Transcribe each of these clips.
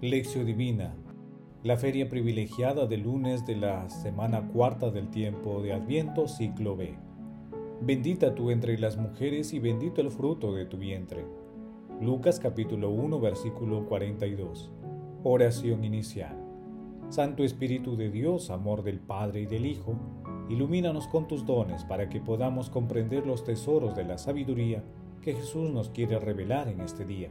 Lección Divina. La feria privilegiada de lunes de la semana cuarta del tiempo de Adviento, ciclo B. Bendita tú entre las mujeres y bendito el fruto de tu vientre. Lucas capítulo 1 versículo 42. Oración inicial. Santo Espíritu de Dios, amor del Padre y del Hijo, ilumínanos con tus dones para que podamos comprender los tesoros de la sabiduría que Jesús nos quiere revelar en este día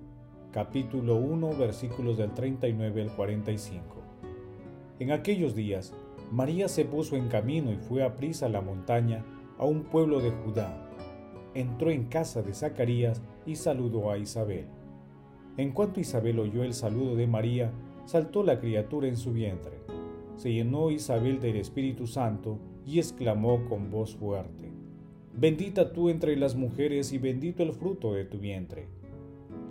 capítulo 1, versículos del 39 al 45. En aquellos días, María se puso en camino y fue a prisa a la montaña, a un pueblo de Judá. Entró en casa de Zacarías y saludó a Isabel. En cuanto Isabel oyó el saludo de María, saltó la criatura en su vientre. Se llenó Isabel del Espíritu Santo y exclamó con voz fuerte, Bendita tú entre las mujeres y bendito el fruto de tu vientre.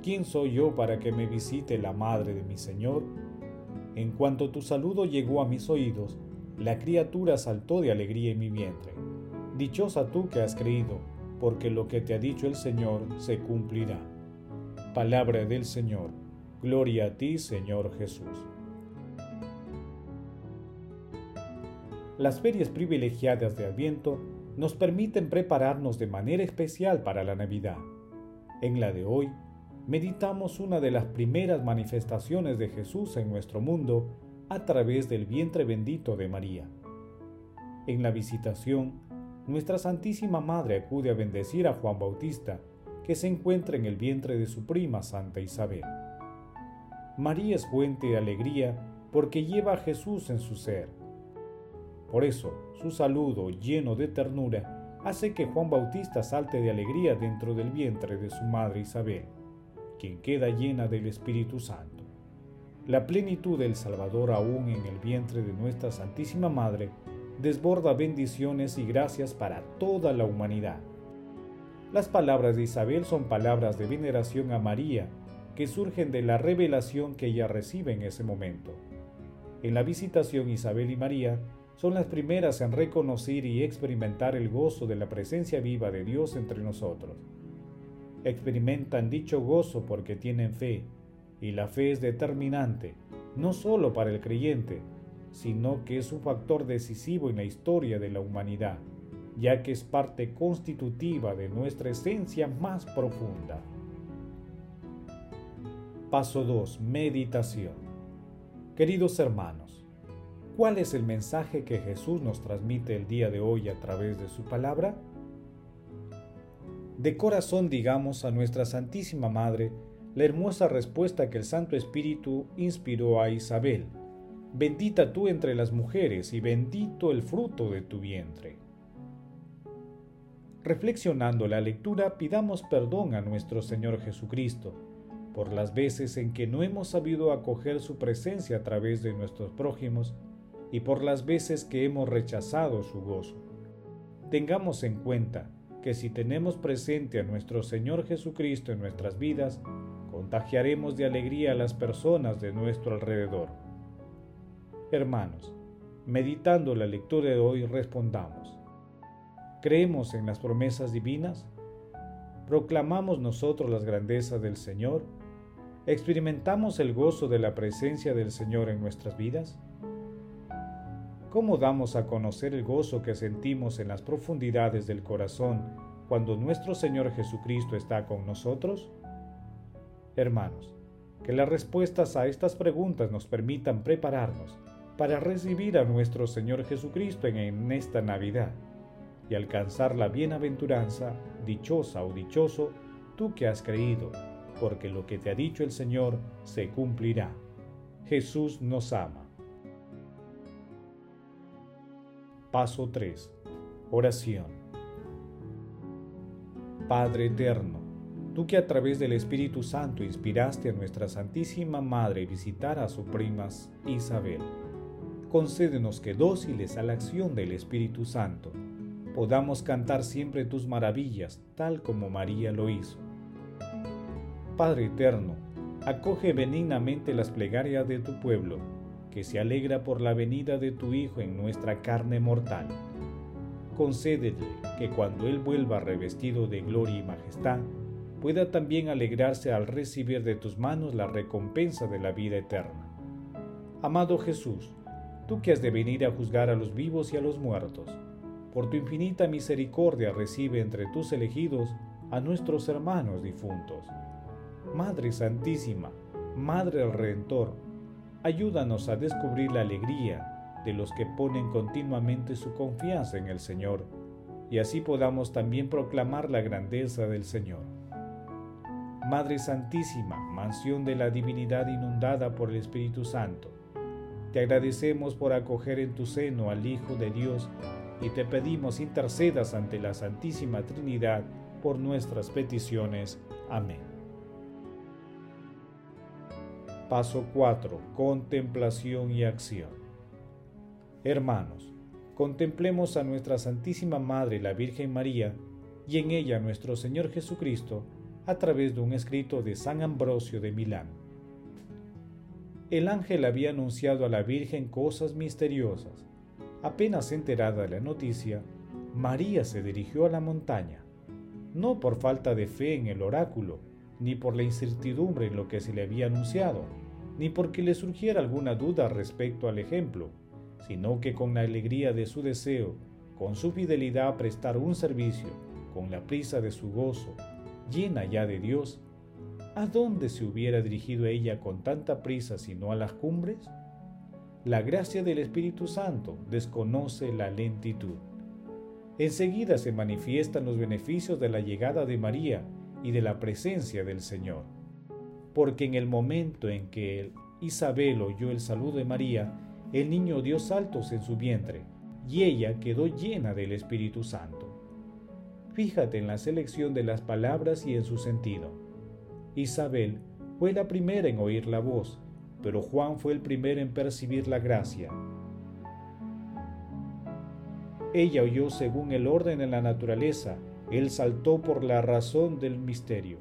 ¿Quién soy yo para que me visite la madre de mi Señor? En cuanto tu saludo llegó a mis oídos, la criatura saltó de alegría en mi vientre. Dichosa tú que has creído, porque lo que te ha dicho el Señor se cumplirá. Palabra del Señor. Gloria a ti, Señor Jesús. Las ferias privilegiadas de Adviento nos permiten prepararnos de manera especial para la Navidad. En la de hoy, meditamos una de las primeras manifestaciones de Jesús en nuestro mundo a través del vientre bendito de María. En la visitación, nuestra Santísima Madre acude a bendecir a Juan Bautista, que se encuentra en el vientre de su prima Santa Isabel. María es fuente de alegría porque lleva a Jesús en su ser. Por eso, su saludo lleno de ternura hace que Juan Bautista salte de alegría dentro del vientre de su madre Isabel quien queda llena del Espíritu Santo. La plenitud del Salvador aún en el vientre de nuestra Santísima Madre desborda bendiciones y gracias para toda la humanidad. Las palabras de Isabel son palabras de veneración a María que surgen de la revelación que ella recibe en ese momento. En la visitación Isabel y María son las primeras en reconocer y experimentar el gozo de la presencia viva de Dios entre nosotros experimentan dicho gozo porque tienen fe, y la fe es determinante, no solo para el creyente, sino que es un factor decisivo en la historia de la humanidad, ya que es parte constitutiva de nuestra esencia más profunda. Paso 2. Meditación. Queridos hermanos, ¿cuál es el mensaje que Jesús nos transmite el día de hoy a través de su palabra? De corazón digamos a nuestra Santísima Madre la hermosa respuesta que el Santo Espíritu inspiró a Isabel. Bendita tú entre las mujeres y bendito el fruto de tu vientre. Reflexionando la lectura, pidamos perdón a nuestro Señor Jesucristo por las veces en que no hemos sabido acoger su presencia a través de nuestros prójimos y por las veces que hemos rechazado su gozo. Tengamos en cuenta que si tenemos presente a nuestro Señor Jesucristo en nuestras vidas, contagiaremos de alegría a las personas de nuestro alrededor. Hermanos, meditando la lectura de hoy respondamos. ¿Creemos en las promesas divinas? ¿Proclamamos nosotros las grandezas del Señor? ¿Experimentamos el gozo de la presencia del Señor en nuestras vidas? ¿Cómo damos a conocer el gozo que sentimos en las profundidades del corazón cuando nuestro Señor Jesucristo está con nosotros? Hermanos, que las respuestas a estas preguntas nos permitan prepararnos para recibir a nuestro Señor Jesucristo en, esta Navidad y alcanzar la bienaventuranza, dichosa o dichoso, tú que has creído, porque lo que te ha dicho el Señor se cumplirá. Jesús nos ama. Paso 3. Oración. Padre eterno, tú que a través del Espíritu Santo inspiraste a nuestra Santísima Madre visitar a su prima Isabel, concédenos que dóciles a la acción del Espíritu Santo, podamos cantar siempre tus maravillas, tal como María lo hizo. Padre eterno, acoge benignamente las plegarias de tu pueblo, que se alegra por la venida de tu Hijo en nuestra carne mortal. Concédele que cuando Él vuelva revestido de gloria y majestad, pueda también alegrarse al recibir de tus manos la recompensa de la vida eterna. Amado Jesús, tú que has de venir a juzgar a los vivos y a los muertos, por tu infinita misericordia recibe entre tus elegidos a nuestros hermanos difuntos. Madre Santísima, Madre del Redentor, ayúdanos a descubrir la alegría de los que ponen continuamente su confianza en el Señor, y así podamos también proclamar la grandeza del Señor. Madre Santísima, mansión de la divinidad inundada por el Espíritu Santo, te agradecemos por acoger en tu seno al Hijo de Dios y te pedimos intercedas ante la Santísima Trinidad por nuestras peticiones. Amén. Paso 4. Contemplación y acción. Hermanos, contemplemos a nuestra Santísima Madre la Virgen María y en ella nuestro Señor Jesucristo, a través de un escrito de San Ambrosio de Milán. El ángel había anunciado a la Virgen cosas misteriosas. Apenas enterada de la noticia, María se dirigió a la montaña, no por falta de fe en el oráculo, ni por la incertidumbre en lo que se le había anunciado, ni porque le surgiera alguna duda respecto al ejemplo, sino que con la alegría de su deseo, con su fidelidad a prestar un servicio, con la prisa de su gozo, llena ya de Dios, ¿a dónde se hubiera dirigido ella con tanta prisa sino a las cumbres? La gracia del Espíritu Santo desconoce la lentitud. Enseguida se manifiestan los beneficios de la llegada de María y de la presencia del Señor. Porque en el momento en que Isabel oyó el saludo de María, el niño dio saltos en su vientre y ella quedó llena del Espíritu Santo. Fíjate en la selección de las palabras y en su sentido. Isabel fue la primera en oír la voz, pero Juan fue el primero en percibir la gracia. Ella oyó según el orden en la naturaleza, él saltó por la razón del misterio.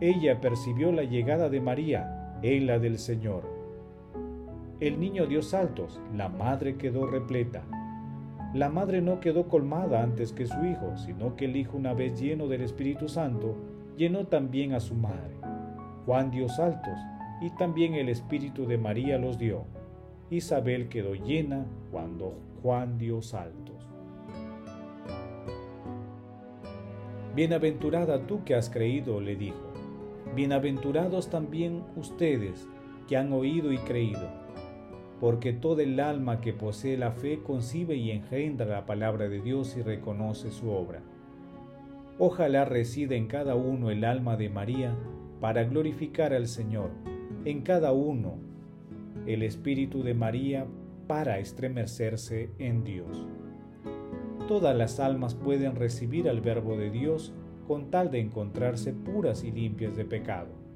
Ella percibió la llegada de María, él la del Señor. El niño dio saltos, la madre quedó repleta. La madre no quedó colmada antes que su hijo, sino que el hijo una vez lleno del Espíritu Santo, llenó también a su madre. Juan dio saltos, y también el Espíritu de María los dio. Isabel quedó llena cuando Juan dio saltos. Bienaventurada tú que has creído, le dijo. Bienaventurados también ustedes que han oído y creído porque todo el alma que posee la fe concibe y engendra la palabra de Dios y reconoce su obra. Ojalá resida en cada uno el alma de María para glorificar al Señor, en cada uno el Espíritu de María para estremecerse en Dios. Todas las almas pueden recibir al Verbo de Dios con tal de encontrarse puras y limpias de pecado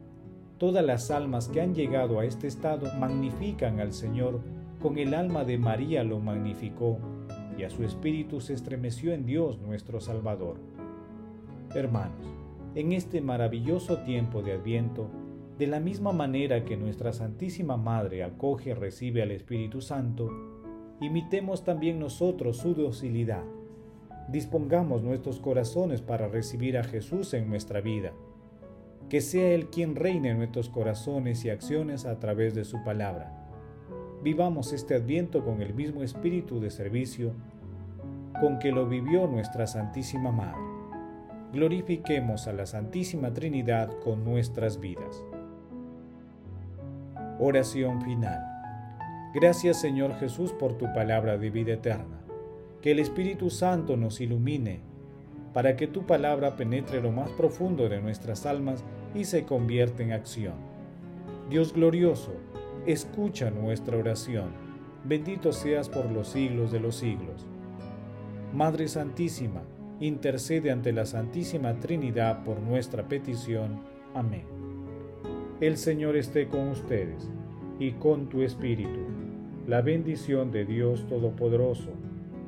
Todas las almas que han llegado a este estado magnifican al Señor, con el alma de María lo magnificó, y a su espíritu se estremeció en Dios nuestro Salvador. Hermanos, en este maravilloso tiempo de Adviento, de la misma manera que nuestra Santísima Madre acoge y recibe al Espíritu Santo, imitemos también nosotros su docilidad. Dispongamos nuestros corazones para recibir a Jesús en nuestra vida que sea Él quien reine en nuestros corazones y acciones a través de su palabra. Vivamos este adviento con el mismo espíritu de servicio con que lo vivió nuestra Santísima Madre. Glorifiquemos a la Santísima Trinidad con nuestras vidas. Oración final. Gracias Señor Jesús por tu palabra de vida eterna. Que el Espíritu Santo nos ilumine para que tu palabra penetre lo más profundo de nuestras almas y se convierte en acción. Dios glorioso, escucha nuestra oración. Bendito seas por los siglos de los siglos. Madre Santísima, intercede ante la Santísima Trinidad por nuestra petición. Amén. El Señor esté con ustedes y con tu espíritu la bendición de Dios Todopoderoso,